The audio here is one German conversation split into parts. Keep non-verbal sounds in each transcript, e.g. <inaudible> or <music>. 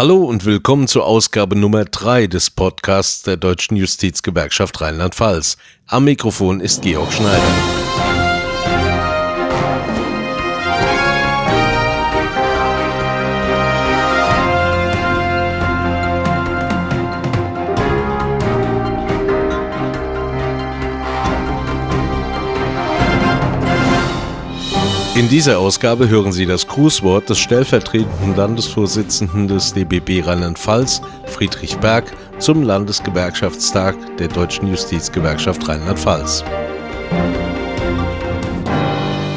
Hallo und willkommen zur Ausgabe Nummer 3 des Podcasts der Deutschen Justizgewerkschaft Rheinland-Pfalz. Am Mikrofon ist Georg Schneider. Dieser Ausgabe hören Sie das Grußwort des stellvertretenden Landesvorsitzenden des DBB Rheinland-Pfalz, Friedrich Berg, zum Landesgewerkschaftstag der Deutschen Justizgewerkschaft Rheinland-Pfalz.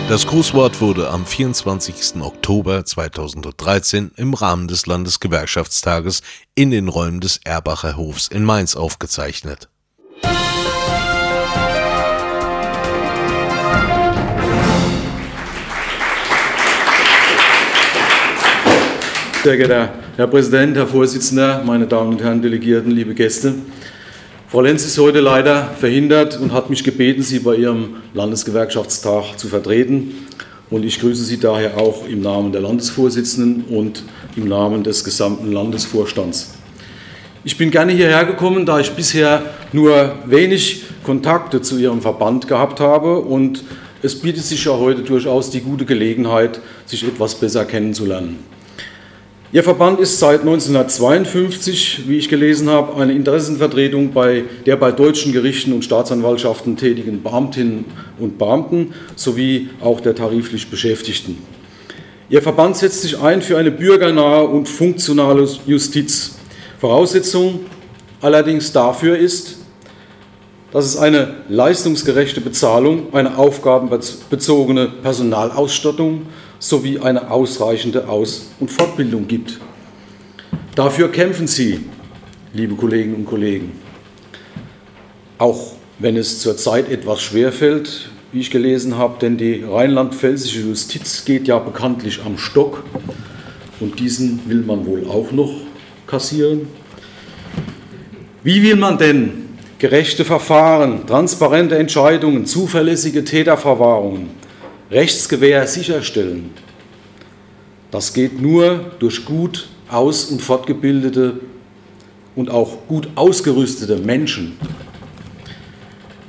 Das Grußwort wurde am 24. Oktober 2013 im Rahmen des Landesgewerkschaftstages in den Räumen des Erbacher Hofs in Mainz aufgezeichnet. Sehr geehrter Herr Präsident, Herr Vorsitzender, meine Damen und Herren Delegierten, liebe Gäste. Frau Lenz ist heute leider verhindert und hat mich gebeten, Sie bei Ihrem Landesgewerkschaftstag zu vertreten. Und ich grüße Sie daher auch im Namen der Landesvorsitzenden und im Namen des gesamten Landesvorstands. Ich bin gerne hierher gekommen, da ich bisher nur wenig Kontakte zu Ihrem Verband gehabt habe und es bietet sich ja heute durchaus die gute Gelegenheit, sich etwas besser kennenzulernen. Ihr Verband ist seit 1952, wie ich gelesen habe, eine Interessenvertretung bei der bei deutschen Gerichten und Staatsanwaltschaften tätigen Beamtinnen und Beamten sowie auch der tariflich Beschäftigten. Ihr Verband setzt sich ein für eine bürgernahe und funktionale Justiz. Voraussetzung allerdings dafür ist, dass es eine leistungsgerechte Bezahlung, eine aufgabenbezogene Personalausstattung sowie eine ausreichende Aus- und Fortbildung gibt. Dafür kämpfen Sie, liebe Kolleginnen und Kollegen. Auch wenn es zurzeit etwas schwerfällt, wie ich gelesen habe, denn die rheinland-pfälzische Justiz geht ja bekanntlich am Stock und diesen will man wohl auch noch kassieren. Wie will man denn gerechte Verfahren, transparente Entscheidungen, zuverlässige Täterverwahrungen, Rechtsgewähr sicherstellen. Das geht nur durch gut aus- und fortgebildete und auch gut ausgerüstete Menschen.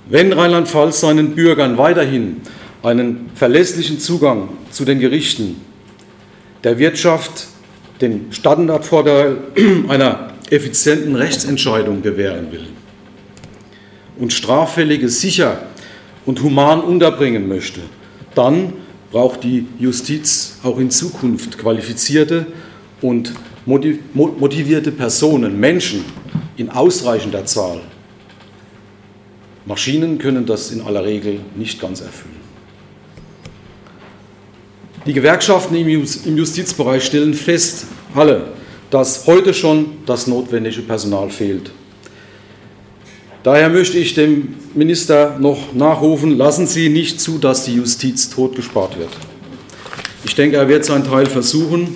Wenn Rheinland-Pfalz seinen Bürgern weiterhin einen verlässlichen Zugang zu den Gerichten, der Wirtschaft, den Standardvorteil <clears throat> einer effizienten Rechtsentscheidung gewähren will und Straffällige sicher und human unterbringen möchte, dann braucht die Justiz auch in Zukunft qualifizierte und motivierte Personen, Menschen in ausreichender Zahl. Maschinen können das in aller Regel nicht ganz erfüllen. Die Gewerkschaften im Justizbereich stellen fest, alle, dass heute schon das notwendige Personal fehlt. Daher möchte ich dem Minister noch nachrufen, lassen Sie nicht zu, dass die Justiz totgespart wird. Ich denke, er wird seinen Teil versuchen,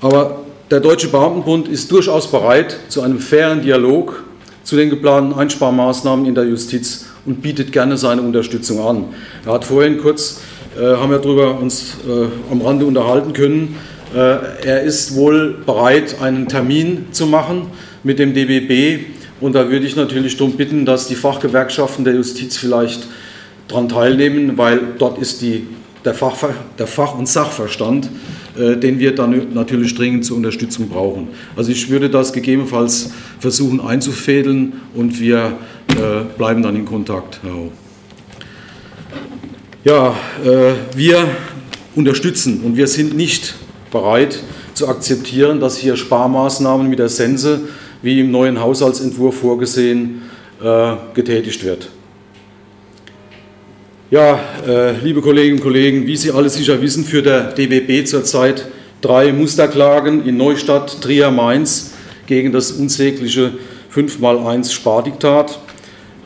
aber der Deutsche Beamtenbund ist durchaus bereit zu einem fairen Dialog zu den geplanten Einsparmaßnahmen in der Justiz und bietet gerne seine Unterstützung an. Er hat vorhin kurz, äh, haben wir darüber uns äh, am Rande unterhalten können, äh, er ist wohl bereit, einen Termin zu machen mit dem DBB, und da würde ich natürlich darum bitten, dass die Fachgewerkschaften der Justiz vielleicht daran teilnehmen, weil dort ist die, der, Fach, der Fach- und Sachverstand, äh, den wir dann natürlich dringend zur Unterstützung brauchen. Also ich würde das gegebenenfalls versuchen einzufädeln und wir äh, bleiben dann in Kontakt. Ja, äh, wir unterstützen und wir sind nicht bereit zu akzeptieren, dass hier Sparmaßnahmen mit der Sense wie im neuen Haushaltsentwurf vorgesehen, äh, getätigt wird. Ja, äh, liebe Kolleginnen und Kollegen, wie Sie alle sicher wissen, führt der DBB zurzeit drei Musterklagen in Neustadt, Trier, Mainz gegen das unsägliche 5x1 Spardiktat.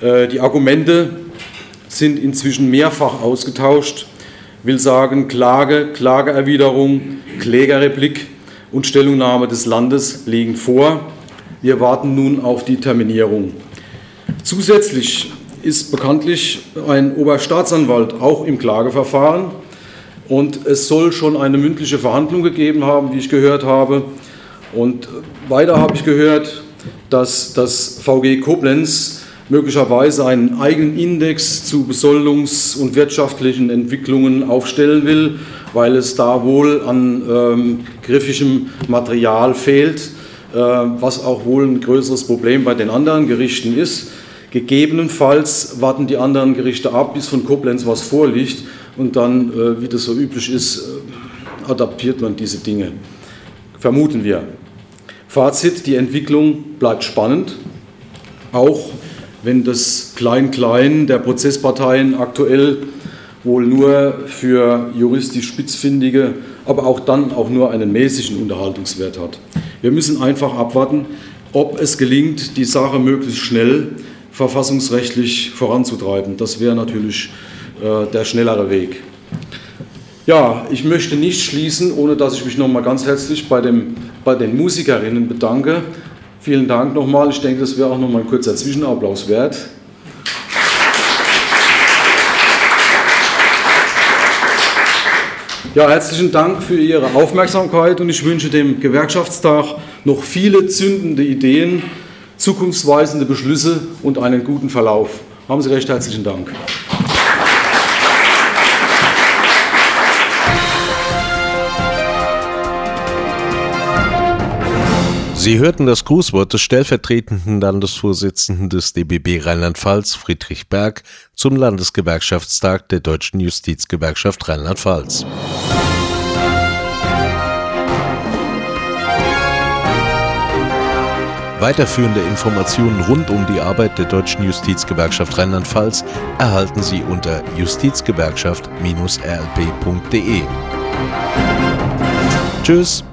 Äh, die Argumente sind inzwischen mehrfach ausgetauscht, will sagen Klage, Klageerwiderung, Klägerreplik und Stellungnahme des Landes liegen vor. Wir warten nun auf die Terminierung. Zusätzlich ist bekanntlich ein Oberstaatsanwalt auch im Klageverfahren und es soll schon eine mündliche Verhandlung gegeben haben, wie ich gehört habe. Und weiter habe ich gehört, dass das VG Koblenz möglicherweise einen eigenen Index zu besoldungs- und wirtschaftlichen Entwicklungen aufstellen will, weil es da wohl an ähm, griffigem Material fehlt, was auch wohl ein größeres Problem bei den anderen Gerichten ist. Gegebenenfalls warten die anderen Gerichte ab, bis von Koblenz was vorliegt und dann, äh, wie das so üblich ist, äh, adaptiert man diese Dinge. Vermuten wir. Fazit, die Entwicklung bleibt spannend, auch wenn das Klein-Klein der Prozessparteien aktuell wohl nur für juristisch Spitzfindige, aber auch dann auch nur einen mäßigen Unterhaltungswert hat. Wir müssen einfach abwarten, ob es gelingt, die Sache möglichst schnell verfassungsrechtlich voranzutreiben. Das wäre natürlich äh, der schnellere Weg. Ja, ich möchte nicht schließen, ohne dass ich mich nochmal ganz herzlich bei, dem, bei den Musikerinnen bedanke. Vielen Dank nochmal. Ich denke, das wäre auch nochmal ein kurzer Zwischenapplaus wert. Ja, herzlichen Dank für Ihre Aufmerksamkeit und ich wünsche dem Gewerkschaftstag noch viele zündende Ideen, zukunftsweisende Beschlüsse und einen guten Verlauf. Haben Sie recht herzlichen Dank. Sie hörten das Grußwort des stellvertretenden Landesvorsitzenden des DBB Rheinland-Pfalz, Friedrich Berg, zum Landesgewerkschaftstag der Deutschen Justizgewerkschaft Rheinland-Pfalz. Weiterführende Informationen rund um die Arbeit der Deutschen Justizgewerkschaft Rheinland-Pfalz erhalten Sie unter justizgewerkschaft-rlp.de. Tschüss.